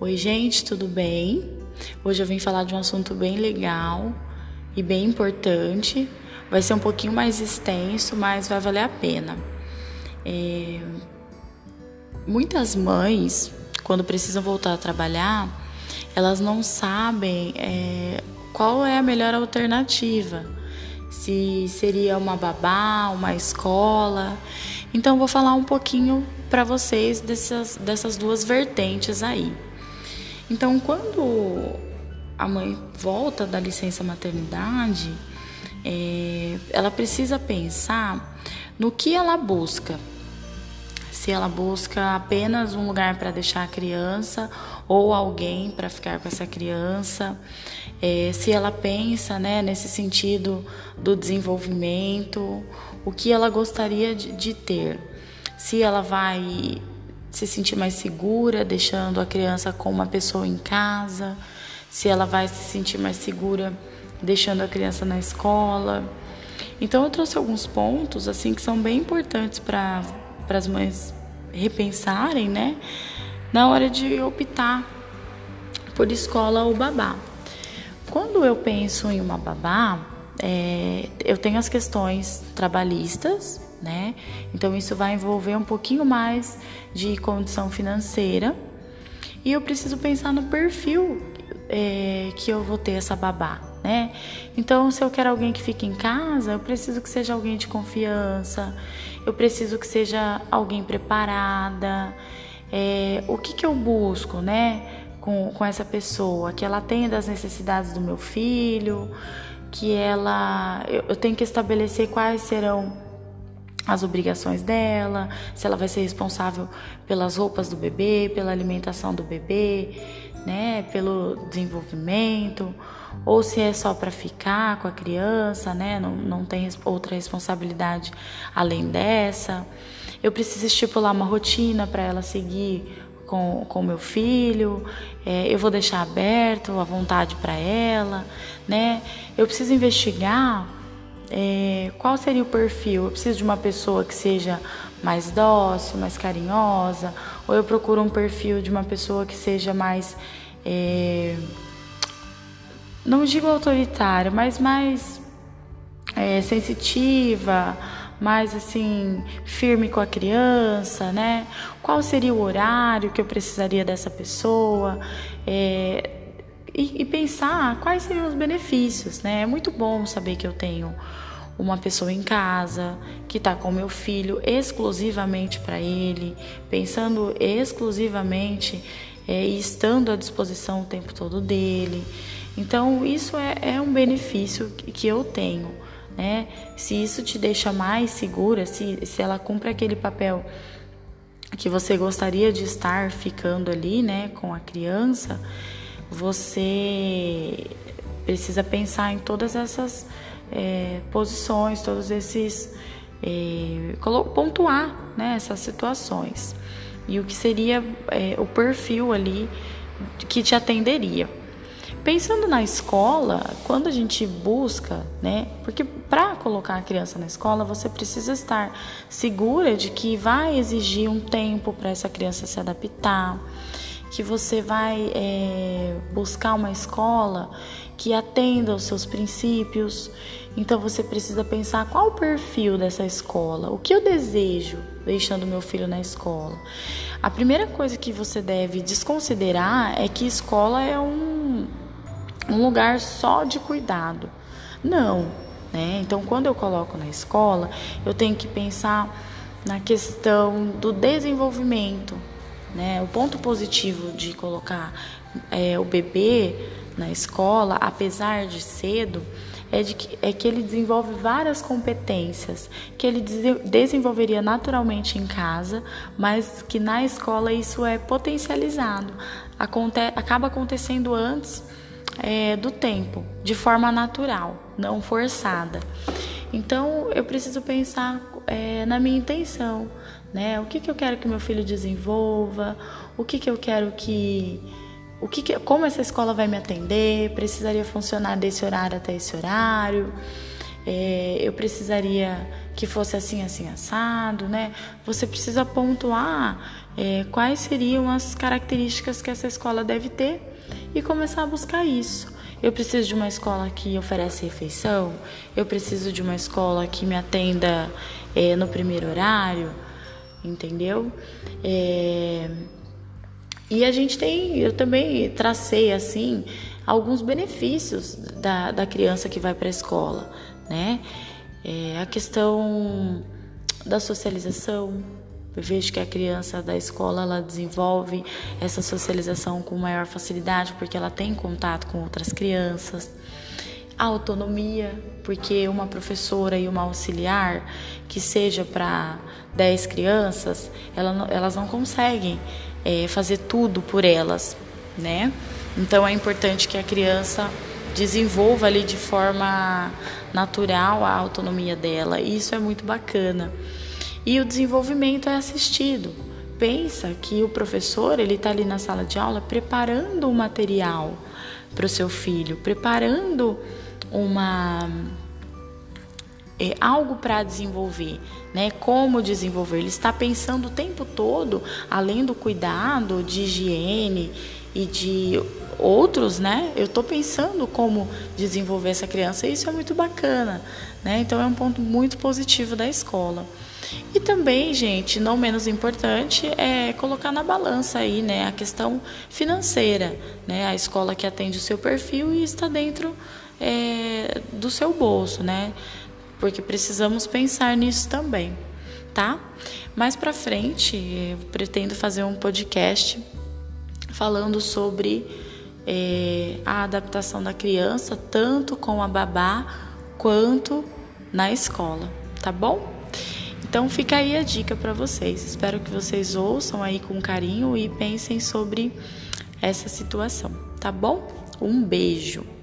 Oi, gente, tudo bem? Hoje eu vim falar de um assunto bem legal e bem importante. Vai ser um pouquinho mais extenso, mas vai valer a pena. É... Muitas mães, quando precisam voltar a trabalhar, elas não sabem é, qual é a melhor alternativa. Se seria uma babá, uma escola. Então, vou falar um pouquinho para vocês dessas, dessas duas vertentes aí. Então, quando a mãe volta da licença maternidade, é, ela precisa pensar no que ela busca. Se ela busca apenas um lugar para deixar a criança ou alguém para ficar com essa criança, é, se ela pensa né, nesse sentido do desenvolvimento, o que ela gostaria de, de ter. Se ela vai se sentir mais segura, deixando a criança com uma pessoa em casa, se ela vai se sentir mais segura deixando a criança na escola. Então eu trouxe alguns pontos assim que são bem importantes para as mães repensarem, né, na hora de optar por escola ou babá. Quando eu penso em uma babá, é, eu tenho as questões trabalhistas, né? Então isso vai envolver um pouquinho mais de condição financeira e eu preciso pensar no perfil é, que eu vou ter essa babá, né? Então se eu quero alguém que fique em casa, eu preciso que seja alguém de confiança, eu preciso que seja alguém preparada. É, o que, que eu busco, né? Com, com essa pessoa, que ela tenha das necessidades do meu filho, que ela eu, eu tenho que estabelecer quais serão as obrigações dela, se ela vai ser responsável pelas roupas do bebê, pela alimentação do bebê, né, pelo desenvolvimento, ou se é só para ficar com a criança, né, não, não tem outra responsabilidade além dessa. Eu preciso estipular uma rotina para ela seguir com o meu filho, é, eu vou deixar aberto a vontade para ela, né? Eu preciso investigar é, qual seria o perfil? Eu preciso de uma pessoa que seja mais dócil, mais carinhosa, ou eu procuro um perfil de uma pessoa que seja mais, é, não digo autoritária, mas mais é, sensitiva, mais assim firme com a criança, né? Qual seria o horário que eu precisaria dessa pessoa? É, e, e pensar quais seriam os benefícios, né? É muito bom saber que eu tenho uma pessoa em casa que está com meu filho exclusivamente para ele, pensando exclusivamente é, e estando à disposição o tempo todo dele. Então, isso é, é um benefício que eu tenho. Né? Se isso te deixa mais segura, se, se ela cumpre aquele papel que você gostaria de estar ficando ali, né, com a criança, você precisa pensar em todas essas é, posições, todos esses. É, pontuar né, essas situações e o que seria é, o perfil ali que te atenderia. Pensando na escola, quando a gente busca, né? Porque para colocar a criança na escola, você precisa estar segura de que vai exigir um tempo para essa criança se adaptar, que você vai é, buscar uma escola que atenda aos seus princípios. Então você precisa pensar qual o perfil dessa escola, o que eu desejo deixando meu filho na escola. A primeira coisa que você deve desconsiderar é que escola é um, um lugar só de cuidado. Não, né? Então quando eu coloco na escola, eu tenho que pensar na questão do desenvolvimento né? O ponto positivo de colocar é, o bebê na escola, apesar de cedo, é, de que, é que ele desenvolve várias competências que ele desenvolveria naturalmente em casa, mas que na escola isso é potencializado. Aconte acaba acontecendo antes é, do tempo, de forma natural, não forçada. Então eu preciso pensar é, na minha intenção, né? O que, que eu quero que meu filho desenvolva, o que, que eu quero que. O que, que como essa escola vai me atender? Precisaria funcionar desse horário até esse horário? É, eu precisaria que fosse assim, assim, assado, né? Você precisa pontuar é, quais seriam as características que essa escola deve ter e começar a buscar isso. Eu preciso de uma escola que oferece refeição, eu preciso de uma escola que me atenda é, no primeiro horário, entendeu? É, e a gente tem, eu também tracei assim alguns benefícios da, da criança que vai para a escola, né? É, a questão da socialização, eu vejo que a criança da escola ela desenvolve essa socialização com maior facilidade porque ela tem contato com outras crianças. A autonomia, porque uma professora e uma auxiliar que seja para 10 crianças, ela, elas não conseguem é, fazer tudo por elas, né? Então é importante que a criança desenvolva ali de forma natural a autonomia dela. E isso é muito bacana. E o desenvolvimento é assistido. Pensa que o professor ele está ali na sala de aula preparando o material para o seu filho, preparando uma é, algo para desenvolver, né? Como desenvolver? Ele está pensando o tempo todo, além do cuidado de higiene e de outros, né? Eu estou pensando como desenvolver essa criança e isso é muito bacana, né? Então é um ponto muito positivo da escola. E também, gente, não menos importante, é colocar na balança aí, né, a questão financeira, né, a escola que atende o seu perfil e está dentro é, do seu bolso, né, porque precisamos pensar nisso também, tá? Mais para frente, eu pretendo fazer um podcast falando sobre é, a adaptação da criança, tanto com a babá quanto na escola, tá bom? Então fica aí a dica para vocês. Espero que vocês ouçam aí com carinho e pensem sobre essa situação, tá bom? Um beijo.